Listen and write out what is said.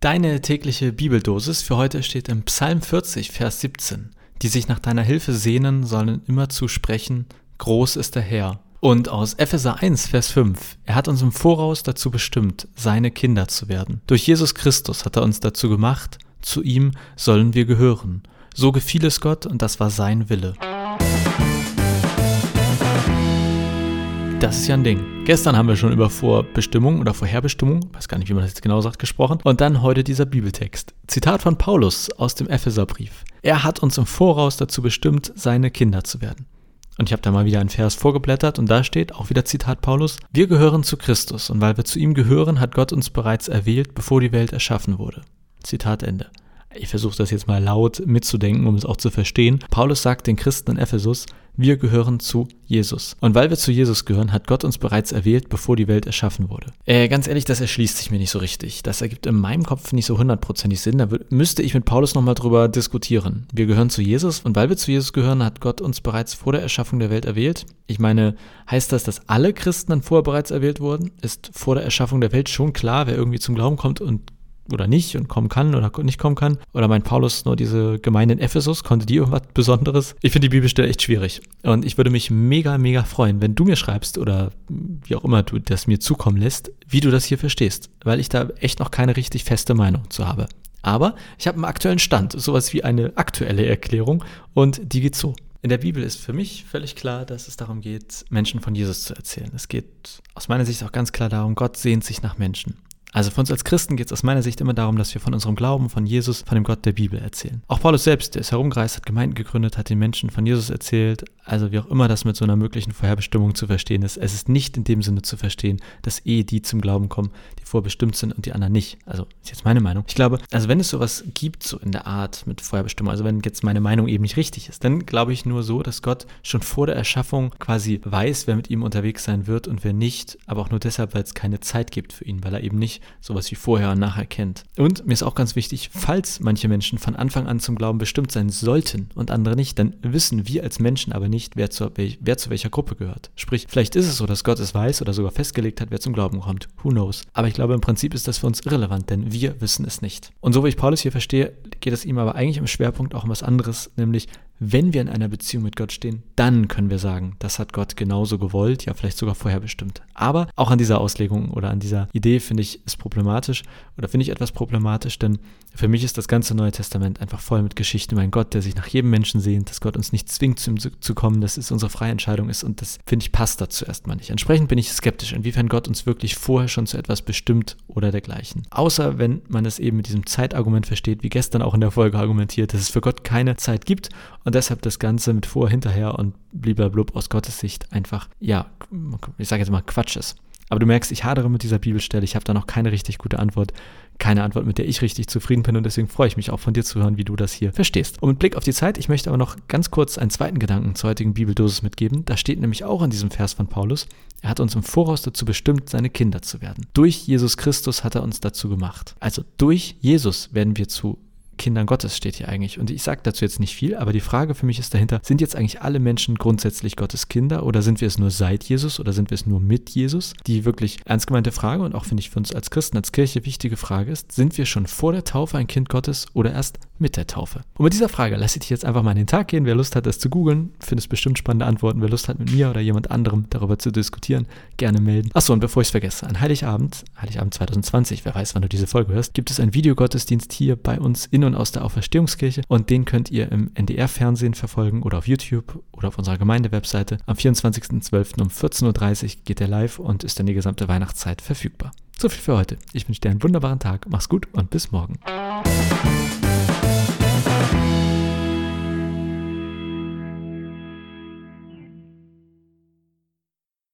Deine tägliche Bibeldosis für heute steht im Psalm 40, Vers 17. Die sich nach deiner Hilfe sehnen, sollen immer zusprechen, groß ist der Herr. Und aus Epheser 1, Vers 5. Er hat uns im Voraus dazu bestimmt, seine Kinder zu werden. Durch Jesus Christus hat er uns dazu gemacht, zu ihm sollen wir gehören. So gefiel es Gott und das war sein Wille. Das ist ja ein Ding. Gestern haben wir schon über Vorbestimmung oder Vorherbestimmung, weiß gar nicht, wie man das jetzt genau sagt, gesprochen. Und dann heute dieser Bibeltext. Zitat von Paulus aus dem Epheserbrief. Er hat uns im Voraus dazu bestimmt, seine Kinder zu werden. Und ich habe da mal wieder einen Vers vorgeblättert und da steht auch wieder Zitat Paulus, wir gehören zu Christus und weil wir zu ihm gehören, hat Gott uns bereits erwählt, bevor die Welt erschaffen wurde. Zitat Ende. Ich versuche das jetzt mal laut mitzudenken, um es auch zu verstehen. Paulus sagt den Christen in Ephesus, wir gehören zu Jesus. Und weil wir zu Jesus gehören, hat Gott uns bereits erwählt, bevor die Welt erschaffen wurde. Äh, ganz ehrlich, das erschließt sich mir nicht so richtig. Das ergibt in meinem Kopf nicht so hundertprozentig Sinn. Da müsste ich mit Paulus nochmal drüber diskutieren. Wir gehören zu Jesus und weil wir zu Jesus gehören, hat Gott uns bereits vor der Erschaffung der Welt erwählt. Ich meine, heißt das, dass alle Christen dann vorher bereits erwählt wurden? Ist vor der Erschaffung der Welt schon klar, wer irgendwie zum Glauben kommt und oder nicht und kommen kann oder nicht kommen kann. Oder mein Paulus nur diese Gemeinde in Ephesus, konnte die irgendwas Besonderes? Ich finde die Bibelstelle echt schwierig. Und ich würde mich mega, mega freuen, wenn du mir schreibst oder wie auch immer du das mir zukommen lässt, wie du das hier verstehst. Weil ich da echt noch keine richtig feste Meinung zu habe. Aber ich habe einen aktuellen Stand, sowas wie eine aktuelle Erklärung und die geht so. In der Bibel ist für mich völlig klar, dass es darum geht, Menschen von Jesus zu erzählen. Es geht aus meiner Sicht auch ganz klar darum, Gott sehnt sich nach Menschen. Also für uns als Christen geht es aus meiner Sicht immer darum, dass wir von unserem Glauben, von Jesus, von dem Gott der Bibel erzählen. Auch Paulus selbst, der ist herumgereist, hat Gemeinden gegründet, hat den Menschen von Jesus erzählt. Also wie auch immer das mit so einer möglichen Vorherbestimmung zu verstehen ist. Es ist nicht in dem Sinne zu verstehen, dass eh die zum Glauben kommen, die vorbestimmt sind und die anderen nicht. Also ist jetzt meine Meinung. Ich glaube, also wenn es sowas gibt, so in der Art mit Vorherbestimmung, also wenn jetzt meine Meinung eben nicht richtig ist, dann glaube ich nur so, dass Gott schon vor der Erschaffung quasi weiß, wer mit ihm unterwegs sein wird und wer nicht, aber auch nur deshalb, weil es keine Zeit gibt für ihn, weil er eben nicht sowas wie vorher und nachher kennt. Und mir ist auch ganz wichtig, falls manche Menschen von Anfang an zum Glauben bestimmt sein sollten und andere nicht, dann wissen wir als Menschen aber nicht, wer zu, wer zu welcher Gruppe gehört. Sprich, vielleicht ist es so, dass Gott es weiß oder sogar festgelegt hat, wer zum Glauben kommt. Who knows? Aber ich glaube, im Prinzip ist das für uns irrelevant, denn wir wissen es nicht. Und so wie ich Paulus hier verstehe, geht es ihm aber eigentlich im Schwerpunkt auch um was anderes, nämlich wenn wir in einer Beziehung mit Gott stehen, dann können wir sagen, das hat Gott genauso gewollt, ja vielleicht sogar vorher bestimmt. Aber auch an dieser Auslegung oder an dieser Idee finde ich es problematisch oder finde ich etwas problematisch, denn für mich ist das ganze Neue Testament einfach voll mit Geschichten über einen Gott, der sich nach jedem Menschen sehnt, dass Gott uns nicht zwingt, zu ihm zu kommen, dass es unsere freie Entscheidung ist und das finde ich passt dazu erstmal nicht. Entsprechend bin ich skeptisch, inwiefern Gott uns wirklich vorher schon zu etwas bestimmt oder dergleichen. Außer wenn man es eben mit diesem Zeitargument versteht, wie gestern auch in der Folge argumentiert, dass es für Gott keine Zeit gibt und deshalb das Ganze mit vor, hinterher und bliblablub aus Gottes Sicht einfach, ja, ich sage jetzt mal Quatsch ist. Aber du merkst, ich hadere mit dieser Bibelstelle, ich habe da noch keine richtig gute Antwort, keine Antwort, mit der ich richtig zufrieden bin und deswegen freue ich mich auch von dir zu hören, wie du das hier verstehst. Und mit Blick auf die Zeit, ich möchte aber noch ganz kurz einen zweiten Gedanken zur heutigen Bibeldosis mitgeben. Da steht nämlich auch in diesem Vers von Paulus, er hat uns im Voraus dazu bestimmt, seine Kinder zu werden. Durch Jesus Christus hat er uns dazu gemacht. Also durch Jesus werden wir zu Kindern Gottes steht hier eigentlich. Und ich sage dazu jetzt nicht viel, aber die Frage für mich ist dahinter, sind jetzt eigentlich alle Menschen grundsätzlich Gottes Kinder oder sind wir es nur seit Jesus oder sind wir es nur mit Jesus? Die wirklich ernst gemeinte Frage und auch finde ich für uns als Christen, als Kirche wichtige Frage ist, sind wir schon vor der Taufe ein Kind Gottes oder erst mit der Taufe? Und mit dieser Frage lasse ich dich jetzt einfach mal in den Tag gehen. Wer Lust hat, das zu googeln, findest bestimmt spannende Antworten. Wer Lust hat, mit mir oder jemand anderem darüber zu diskutieren, gerne melden. Achso, und bevor ich es vergesse, an Heiligabend, Heiligabend 2020, wer weiß, wann du diese Folge hörst, gibt es einen Videogottesdienst hier bei uns in und aus der Auferstehungskirche und den könnt ihr im NDR-Fernsehen verfolgen oder auf YouTube oder auf unserer Gemeindewebseite. Am 24.12. um 14.30 Uhr geht er live und ist dann die gesamte Weihnachtszeit verfügbar. So viel für heute. Ich wünsche dir einen wunderbaren Tag, mach's gut und bis morgen.